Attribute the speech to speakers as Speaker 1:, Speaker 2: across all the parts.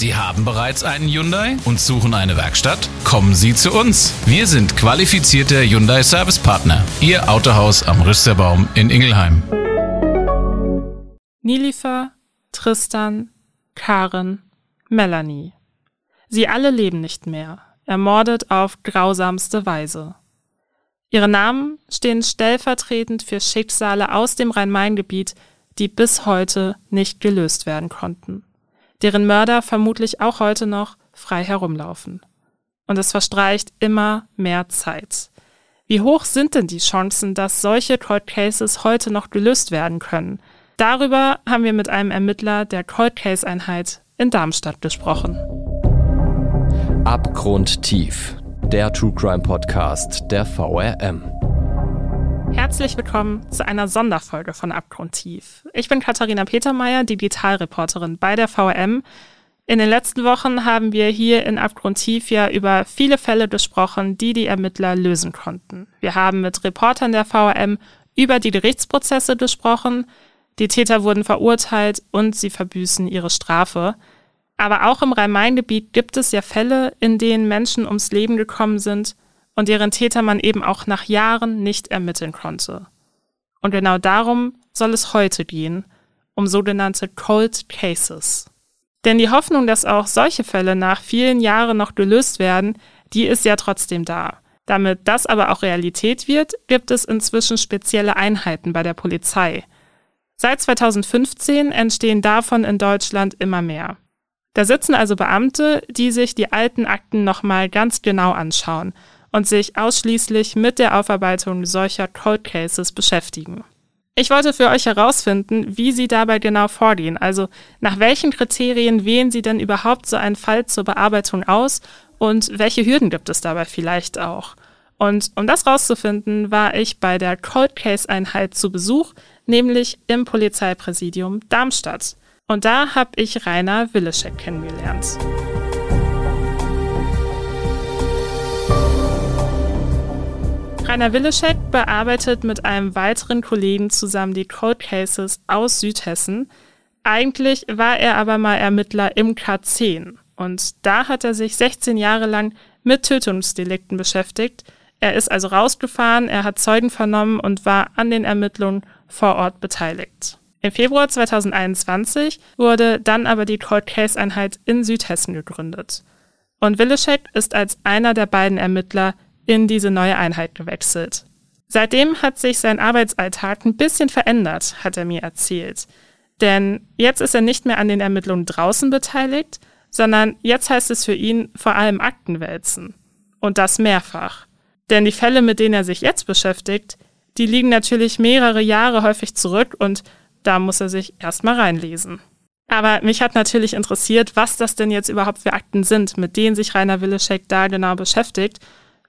Speaker 1: Sie haben bereits einen Hyundai und suchen eine Werkstatt? Kommen Sie zu uns. Wir sind qualifizierte Hyundai Service Partner. Ihr Autohaus am Rüsterbaum in Ingelheim.
Speaker 2: Nilifer, Tristan, Karen, Melanie. Sie alle leben nicht mehr, ermordet auf grausamste Weise. Ihre Namen stehen stellvertretend für Schicksale aus dem Rhein-Main-Gebiet, die bis heute nicht gelöst werden konnten, deren Mörder vermutlich auch heute noch frei herumlaufen. Und es verstreicht immer mehr Zeit. Wie hoch sind denn die Chancen, dass solche Cold Cases heute noch gelöst werden können? Darüber haben wir mit einem Ermittler der Cold Case Einheit in Darmstadt gesprochen.
Speaker 3: Abgrundtief, der True Crime Podcast der VRM.
Speaker 2: Herzlich willkommen zu einer Sonderfolge von Abgrundtief. Ich bin Katharina Petermeier, Digitalreporterin bei der VRM. In den letzten Wochen haben wir hier in Abgrundtief ja über viele Fälle gesprochen, die die Ermittler lösen konnten. Wir haben mit Reportern der VRM über die Gerichtsprozesse gesprochen. Die Täter wurden verurteilt und sie verbüßen ihre Strafe. Aber auch im Rhein-Main-Gebiet gibt es ja Fälle, in denen Menschen ums Leben gekommen sind und deren Täter man eben auch nach Jahren nicht ermitteln konnte. Und genau darum soll es heute gehen, um sogenannte Cold Cases. Denn die Hoffnung, dass auch solche Fälle nach vielen Jahren noch gelöst werden, die ist ja trotzdem da. Damit das aber auch Realität wird, gibt es inzwischen spezielle Einheiten bei der Polizei. Seit 2015 entstehen davon in Deutschland immer mehr. Da sitzen also Beamte, die sich die alten Akten nochmal ganz genau anschauen und sich ausschließlich mit der Aufarbeitung solcher Cold Cases beschäftigen. Ich wollte für euch herausfinden, wie Sie dabei genau vorgehen, also nach welchen Kriterien wählen Sie denn überhaupt so einen Fall zur Bearbeitung aus und welche Hürden gibt es dabei vielleicht auch. Und um das rauszufinden, war ich bei der Cold Case Einheit zu Besuch, nämlich im Polizeipräsidium Darmstadt. Und da habe ich Rainer Willeschek kennengelernt. Rainer Willeschek bearbeitet mit einem weiteren Kollegen zusammen die Cold Cases aus Südhessen. Eigentlich war er aber mal Ermittler im K10 und da hat er sich 16 Jahre lang mit Tötungsdelikten beschäftigt. Er ist also rausgefahren, er hat Zeugen vernommen und war an den Ermittlungen vor Ort beteiligt. Im Februar 2021 wurde dann aber die Cold Case Einheit in Südhessen gegründet. Und Willeschek ist als einer der beiden Ermittler in diese neue Einheit gewechselt. Seitdem hat sich sein Arbeitsalltag ein bisschen verändert, hat er mir erzählt. Denn jetzt ist er nicht mehr an den Ermittlungen draußen beteiligt, sondern jetzt heißt es für ihn vor allem Aktenwälzen. Und das mehrfach. Denn die Fälle, mit denen er sich jetzt beschäftigt, die liegen natürlich mehrere Jahre häufig zurück und da muss er sich erstmal reinlesen. Aber mich hat natürlich interessiert, was das denn jetzt überhaupt für Akten sind, mit denen sich Rainer Willeschek da genau beschäftigt.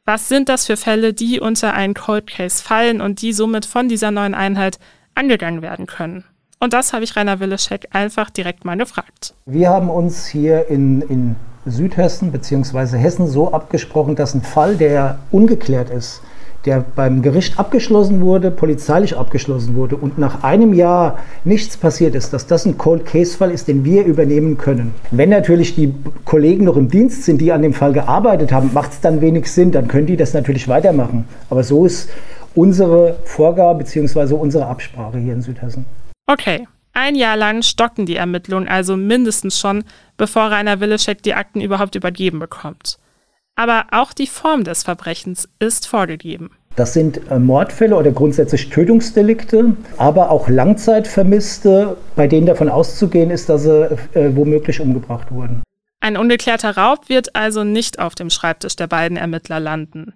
Speaker 2: Was sind das für Fälle, die unter einen Cold Case fallen und die somit von dieser neuen Einheit angegangen werden können? Und das habe ich Rainer Willeschek einfach direkt mal gefragt.
Speaker 4: Wir haben uns hier in, in Südhessen bzw. Hessen so abgesprochen, dass ein Fall, der ungeklärt ist, der beim Gericht abgeschlossen wurde, polizeilich abgeschlossen wurde und nach einem Jahr nichts passiert ist, dass das ein Cold Case Fall ist, den wir übernehmen können. Wenn natürlich die Kollegen noch im Dienst sind, die an dem Fall gearbeitet haben, macht es dann wenig Sinn, dann können die das natürlich weitermachen. Aber so ist unsere Vorgabe bzw. unsere Absprache hier in Südhessen.
Speaker 2: Okay. Ein Jahr lang stocken die Ermittlungen also mindestens schon, bevor Rainer Willeschek die Akten überhaupt übergeben bekommt. Aber auch die Form des Verbrechens ist vorgegeben.
Speaker 4: Das sind äh, Mordfälle oder grundsätzlich Tötungsdelikte, aber auch Langzeitvermisste, bei denen davon auszugehen ist, dass sie äh, womöglich umgebracht wurden.
Speaker 2: Ein ungeklärter Raub wird also nicht auf dem Schreibtisch der beiden Ermittler landen.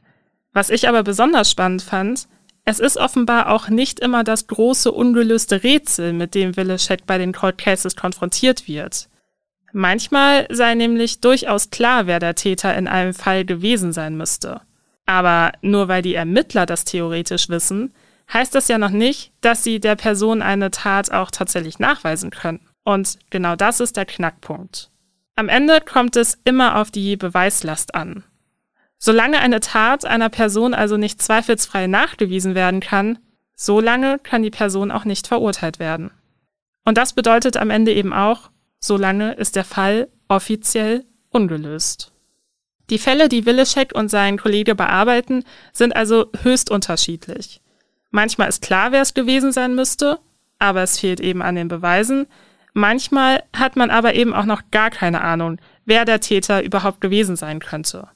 Speaker 2: Was ich aber besonders spannend fand, es ist offenbar auch nicht immer das große ungelöste Rätsel, mit dem Willeschek bei den Cold Cases konfrontiert wird. Manchmal sei nämlich durchaus klar, wer der Täter in einem Fall gewesen sein müsste. Aber nur weil die Ermittler das theoretisch wissen, heißt das ja noch nicht, dass sie der Person eine Tat auch tatsächlich nachweisen können. Und genau das ist der Knackpunkt. Am Ende kommt es immer auf die Beweislast an. Solange eine Tat einer Person also nicht zweifelsfrei nachgewiesen werden kann, solange kann die Person auch nicht verurteilt werden. Und das bedeutet am Ende eben auch, Solange ist der Fall offiziell ungelöst. Die Fälle, die Willeschek und sein Kollege bearbeiten, sind also höchst unterschiedlich. Manchmal ist klar, wer es gewesen sein müsste, aber es fehlt eben an den Beweisen. Manchmal hat man aber eben auch noch gar keine Ahnung, wer der Täter überhaupt gewesen sein könnte.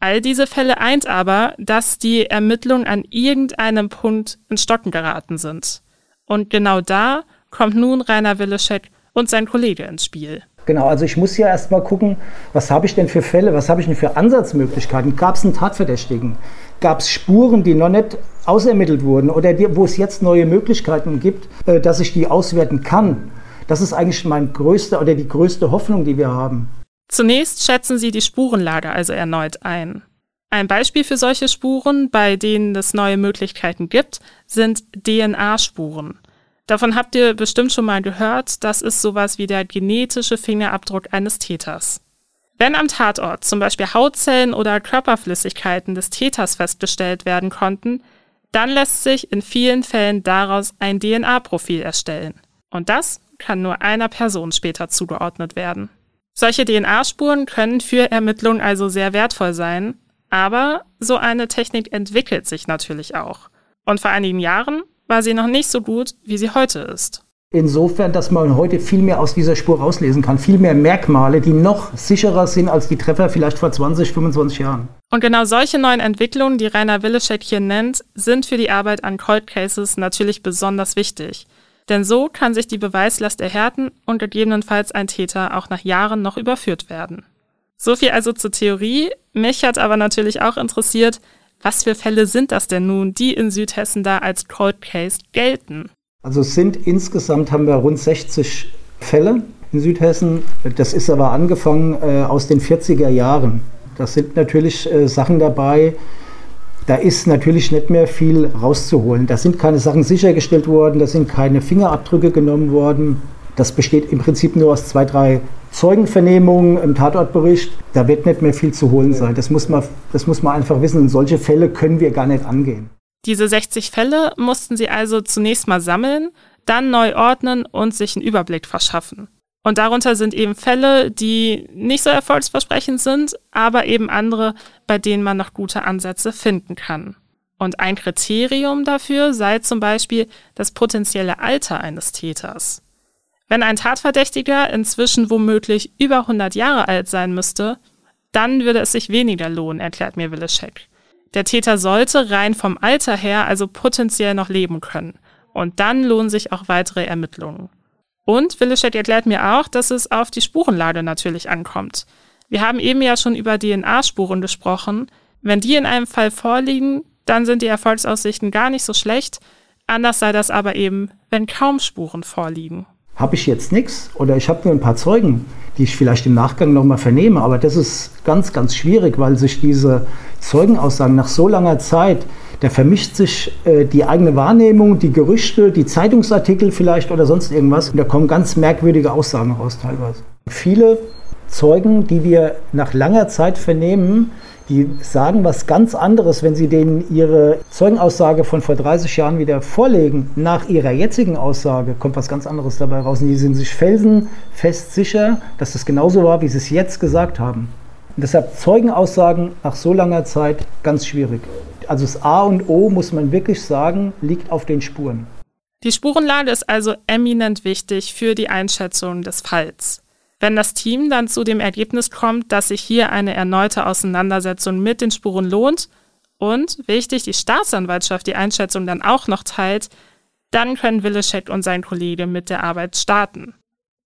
Speaker 2: All diese Fälle eint aber, dass die Ermittlungen an irgendeinem Punkt in Stocken geraten sind. Und genau da kommt nun Rainer Willeschek und sein Kollege ins Spiel.
Speaker 4: Genau, also ich muss ja erstmal gucken, was habe ich denn für Fälle, was habe ich denn für Ansatzmöglichkeiten? Gab es einen Tatverdächtigen? Gab es Spuren, die noch nicht ausermittelt wurden oder die, wo es jetzt neue Möglichkeiten gibt, äh, dass ich die auswerten kann? Das ist eigentlich mein größter oder die größte Hoffnung, die wir haben.
Speaker 2: Zunächst schätzen sie die Spurenlage also erneut ein. Ein Beispiel für solche Spuren, bei denen es neue Möglichkeiten gibt, sind DNA-Spuren. Davon habt ihr bestimmt schon mal gehört, das ist sowas wie der genetische Fingerabdruck eines Täters. Wenn am Tatort zum Beispiel Hautzellen oder Körperflüssigkeiten des Täters festgestellt werden konnten, dann lässt sich in vielen Fällen daraus ein DNA-Profil erstellen. Und das kann nur einer Person später zugeordnet werden. Solche DNA-Spuren können für Ermittlungen also sehr wertvoll sein, aber so eine Technik entwickelt sich natürlich auch. Und vor einigen Jahren war sie noch nicht so gut, wie sie heute ist.
Speaker 4: Insofern, dass man heute viel mehr aus dieser Spur rauslesen kann, viel mehr Merkmale, die noch sicherer sind als die Treffer vielleicht vor 20, 25 Jahren.
Speaker 2: Und genau solche neuen Entwicklungen, die Rainer Willeschek hier nennt, sind für die Arbeit an Cold Cases natürlich besonders wichtig. Denn so kann sich die Beweislast erhärten und gegebenenfalls ein Täter auch nach Jahren noch überführt werden. So viel also zur Theorie. Mich hat aber natürlich auch interessiert, was für Fälle sind das denn nun, die in Südhessen da als Cold Case gelten?
Speaker 4: Also sind insgesamt haben wir rund 60 Fälle in Südhessen. Das ist aber angefangen äh, aus den 40er Jahren. Das sind natürlich äh, Sachen dabei, da ist natürlich nicht mehr viel rauszuholen. Da sind keine Sachen sichergestellt worden, da sind keine Fingerabdrücke genommen worden. Das besteht im Prinzip nur aus zwei, drei Zeugenvernehmungen im Tatortbericht. Da wird nicht mehr viel zu holen sein. Das muss man, das muss man einfach wissen. Und solche Fälle können wir gar nicht angehen.
Speaker 2: Diese 60 Fälle mussten sie also zunächst mal sammeln, dann neu ordnen und sich einen Überblick verschaffen. Und darunter sind eben Fälle, die nicht so erfolgsversprechend sind, aber eben andere, bei denen man noch gute Ansätze finden kann. Und ein Kriterium dafür sei zum Beispiel das potenzielle Alter eines Täters. Wenn ein Tatverdächtiger inzwischen womöglich über 100 Jahre alt sein müsste, dann würde es sich weniger lohnen, erklärt mir Willeschek. Der Täter sollte rein vom Alter her also potenziell noch leben können. Und dann lohnen sich auch weitere Ermittlungen. Und Willeschek erklärt mir auch, dass es auf die Spurenlage natürlich ankommt. Wir haben eben ja schon über DNA-Spuren gesprochen. Wenn die in einem Fall vorliegen, dann sind die Erfolgsaussichten gar nicht so schlecht. Anders sei das aber eben, wenn kaum Spuren vorliegen
Speaker 4: habe ich jetzt nichts oder ich habe nur ein paar Zeugen, die ich vielleicht im Nachgang nochmal vernehme. Aber das ist ganz, ganz schwierig, weil sich diese Zeugenaussagen nach so langer Zeit, da vermischt sich äh, die eigene Wahrnehmung, die Gerüchte, die Zeitungsartikel vielleicht oder sonst irgendwas. Und da kommen ganz merkwürdige Aussagen raus teilweise. Viele Zeugen, die wir nach langer Zeit vernehmen, die sagen was ganz anderes, wenn sie denen ihre Zeugenaussage von vor 30 Jahren wieder vorlegen. Nach ihrer jetzigen Aussage kommt was ganz anderes dabei raus. Und die sind sich felsenfest sicher, dass das genauso war, wie sie es jetzt gesagt haben. Und deshalb Zeugenaussagen nach so langer Zeit ganz schwierig. Also das A und O, muss man wirklich sagen, liegt auf den Spuren.
Speaker 2: Die Spurenlage ist also eminent wichtig für die Einschätzung des Falls. Wenn das Team dann zu dem Ergebnis kommt, dass sich hier eine erneute Auseinandersetzung mit den Spuren lohnt und, wichtig, die Staatsanwaltschaft die Einschätzung dann auch noch teilt, dann können Willeschek und sein Kollege mit der Arbeit starten.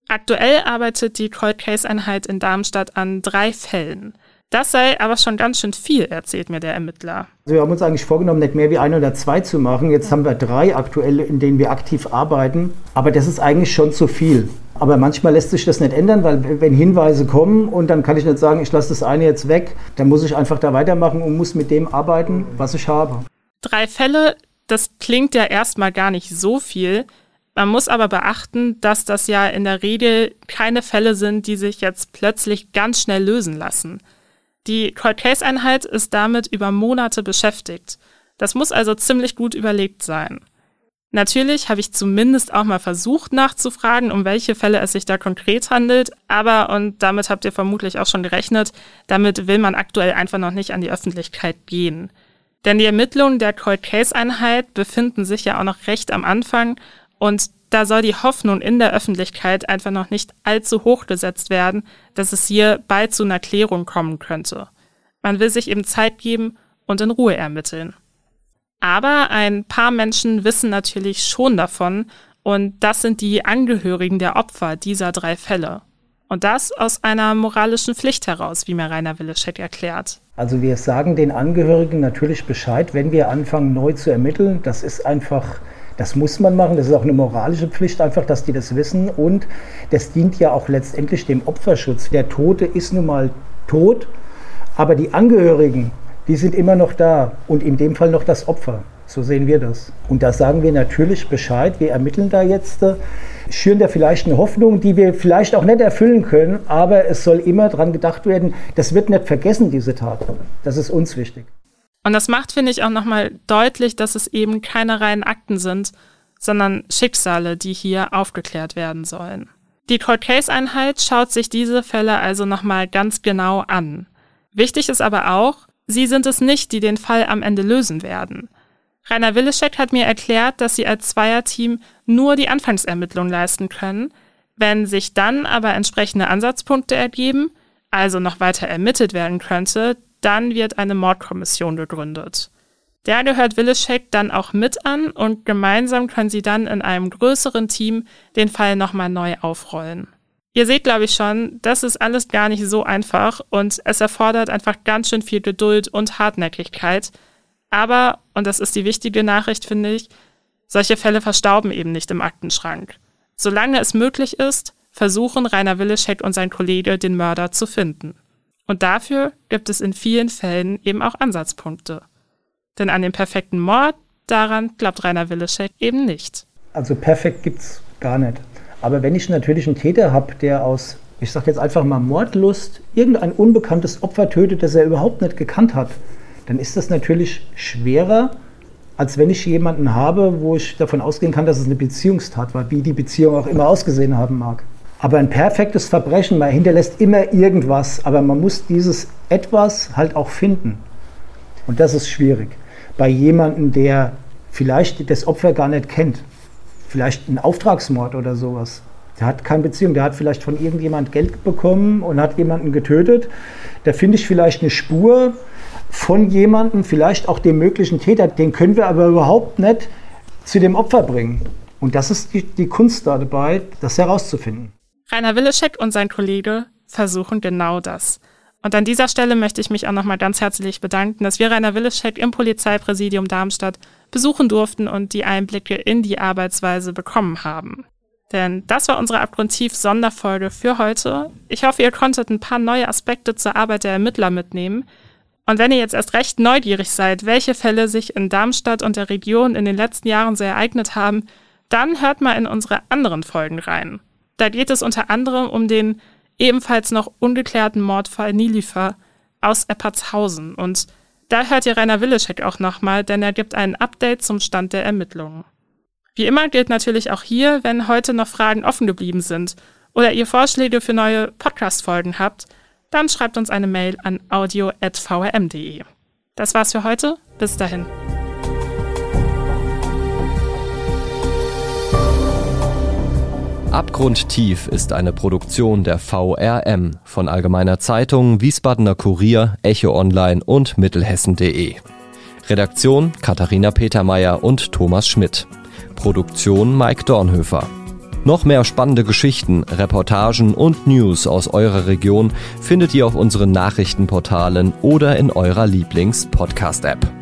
Speaker 2: Aktuell arbeitet die Cold Case Einheit in Darmstadt an drei Fällen. Das sei aber schon ganz schön viel, erzählt mir der Ermittler.
Speaker 4: Also wir haben uns eigentlich vorgenommen, nicht mehr wie ein oder zwei zu machen. Jetzt haben wir drei aktuelle, in denen wir aktiv arbeiten. Aber das ist eigentlich schon zu viel. Aber manchmal lässt sich das nicht ändern, weil wenn Hinweise kommen und dann kann ich nicht sagen, ich lasse das eine jetzt weg, dann muss ich einfach da weitermachen und muss mit dem arbeiten, was ich habe.
Speaker 2: Drei Fälle, das klingt ja erstmal gar nicht so viel. Man muss aber beachten, dass das ja in der Regel keine Fälle sind, die sich jetzt plötzlich ganz schnell lösen lassen. Die Cold Case Einheit ist damit über Monate beschäftigt. Das muss also ziemlich gut überlegt sein. Natürlich habe ich zumindest auch mal versucht nachzufragen, um welche Fälle es sich da konkret handelt, aber, und damit habt ihr vermutlich auch schon gerechnet, damit will man aktuell einfach noch nicht an die Öffentlichkeit gehen. Denn die Ermittlungen der Cold Case Einheit befinden sich ja auch noch recht am Anfang und da soll die Hoffnung in der Öffentlichkeit einfach noch nicht allzu hoch gesetzt werden, dass es hier bald zu einer Klärung kommen könnte. Man will sich eben Zeit geben und in Ruhe ermitteln. Aber ein paar Menschen wissen natürlich schon davon und das sind die Angehörigen der Opfer dieser drei Fälle. Und das aus einer moralischen Pflicht heraus, wie mir Rainer Willeschek erklärt.
Speaker 4: Also wir sagen den Angehörigen natürlich Bescheid, wenn wir anfangen neu zu ermitteln. Das ist einfach, das muss man machen. Das ist auch eine moralische Pflicht einfach, dass die das wissen. Und das dient ja auch letztendlich dem Opferschutz. Der Tote ist nun mal tot, aber die Angehörigen, die sind immer noch da und in dem Fall noch das Opfer. So sehen wir das. Und da sagen wir natürlich Bescheid. Wir ermitteln da jetzt, äh, schüren da vielleicht eine Hoffnung, die wir vielleicht auch nicht erfüllen können, aber es soll immer daran gedacht werden, das wird nicht vergessen, diese Tat. Das ist uns wichtig.
Speaker 2: Und das macht, finde ich, auch nochmal deutlich, dass es eben keine reinen Akten sind, sondern Schicksale, die hier aufgeklärt werden sollen. Die Cold Case Einheit schaut sich diese Fälle also nochmal ganz genau an. Wichtig ist aber auch, Sie sind es nicht, die den Fall am Ende lösen werden. Rainer Willeschek hat mir erklärt, dass sie als Zweierteam nur die Anfangsermittlung leisten können. Wenn sich dann aber entsprechende Ansatzpunkte ergeben, also noch weiter ermittelt werden könnte, dann wird eine Mordkommission gegründet. Der gehört Willeschek dann auch mit an und gemeinsam können sie dann in einem größeren Team den Fall nochmal neu aufrollen. Ihr seht, glaube ich, schon, das ist alles gar nicht so einfach und es erfordert einfach ganz schön viel Geduld und Hartnäckigkeit. Aber, und das ist die wichtige Nachricht, finde ich, solche Fälle verstauben eben nicht im Aktenschrank. Solange es möglich ist, versuchen Rainer Willeschek und sein Kollege den Mörder zu finden. Und dafür gibt es in vielen Fällen eben auch Ansatzpunkte. Denn an den perfekten Mord, daran glaubt Rainer Willeschek eben nicht.
Speaker 4: Also perfekt gibt's gar nicht. Aber wenn ich natürlich einen Täter habe, der aus, ich sage jetzt einfach mal Mordlust, irgendein unbekanntes Opfer tötet, das er überhaupt nicht gekannt hat, dann ist das natürlich schwerer, als wenn ich jemanden habe, wo ich davon ausgehen kann, dass es eine Beziehungstat war, wie die Beziehung auch immer ausgesehen haben mag. Aber ein perfektes Verbrechen, man hinterlässt immer irgendwas, aber man muss dieses etwas halt auch finden. Und das ist schwierig. Bei jemandem, der vielleicht das Opfer gar nicht kennt vielleicht ein Auftragsmord oder sowas. Der hat keine Beziehung, der hat vielleicht von irgendjemand Geld bekommen und hat jemanden getötet. Da finde ich vielleicht eine Spur von jemandem, vielleicht auch dem möglichen Täter, den können wir aber überhaupt nicht zu dem Opfer bringen. Und das ist die, die Kunst da dabei, das herauszufinden.
Speaker 2: Rainer Willeschek und sein Kollege versuchen genau das. Und an dieser Stelle möchte ich mich auch nochmal ganz herzlich bedanken, dass wir Rainer Willeschek im Polizeipräsidium Darmstadt besuchen durften und die Einblicke in die Arbeitsweise bekommen haben. Denn das war unsere Abgrundtief-Sonderfolge für heute. Ich hoffe, ihr konntet ein paar neue Aspekte zur Arbeit der Ermittler mitnehmen. Und wenn ihr jetzt erst recht neugierig seid, welche Fälle sich in Darmstadt und der Region in den letzten Jahren so ereignet haben, dann hört mal in unsere anderen Folgen rein. Da geht es unter anderem um den ebenfalls noch ungeklärten Mordfall Nilifer aus Eppertshausen und da hört ihr Rainer Willeschek auch nochmal, denn er gibt ein Update zum Stand der Ermittlungen. Wie immer gilt natürlich auch hier, wenn heute noch Fragen offen geblieben sind oder ihr Vorschläge für neue Podcast-Folgen habt, dann schreibt uns eine Mail an audio.vrm.de. Das war's für heute. Bis dahin.
Speaker 3: Abgrundtief ist eine Produktion der VRM von Allgemeiner Zeitung, Wiesbadener Kurier, Echo Online und Mittelhessen.de. Redaktion Katharina Petermeier und Thomas Schmidt. Produktion Mike Dornhöfer. Noch mehr spannende Geschichten, Reportagen und News aus eurer Region findet ihr auf unseren Nachrichtenportalen oder in eurer Lieblings-Podcast-App.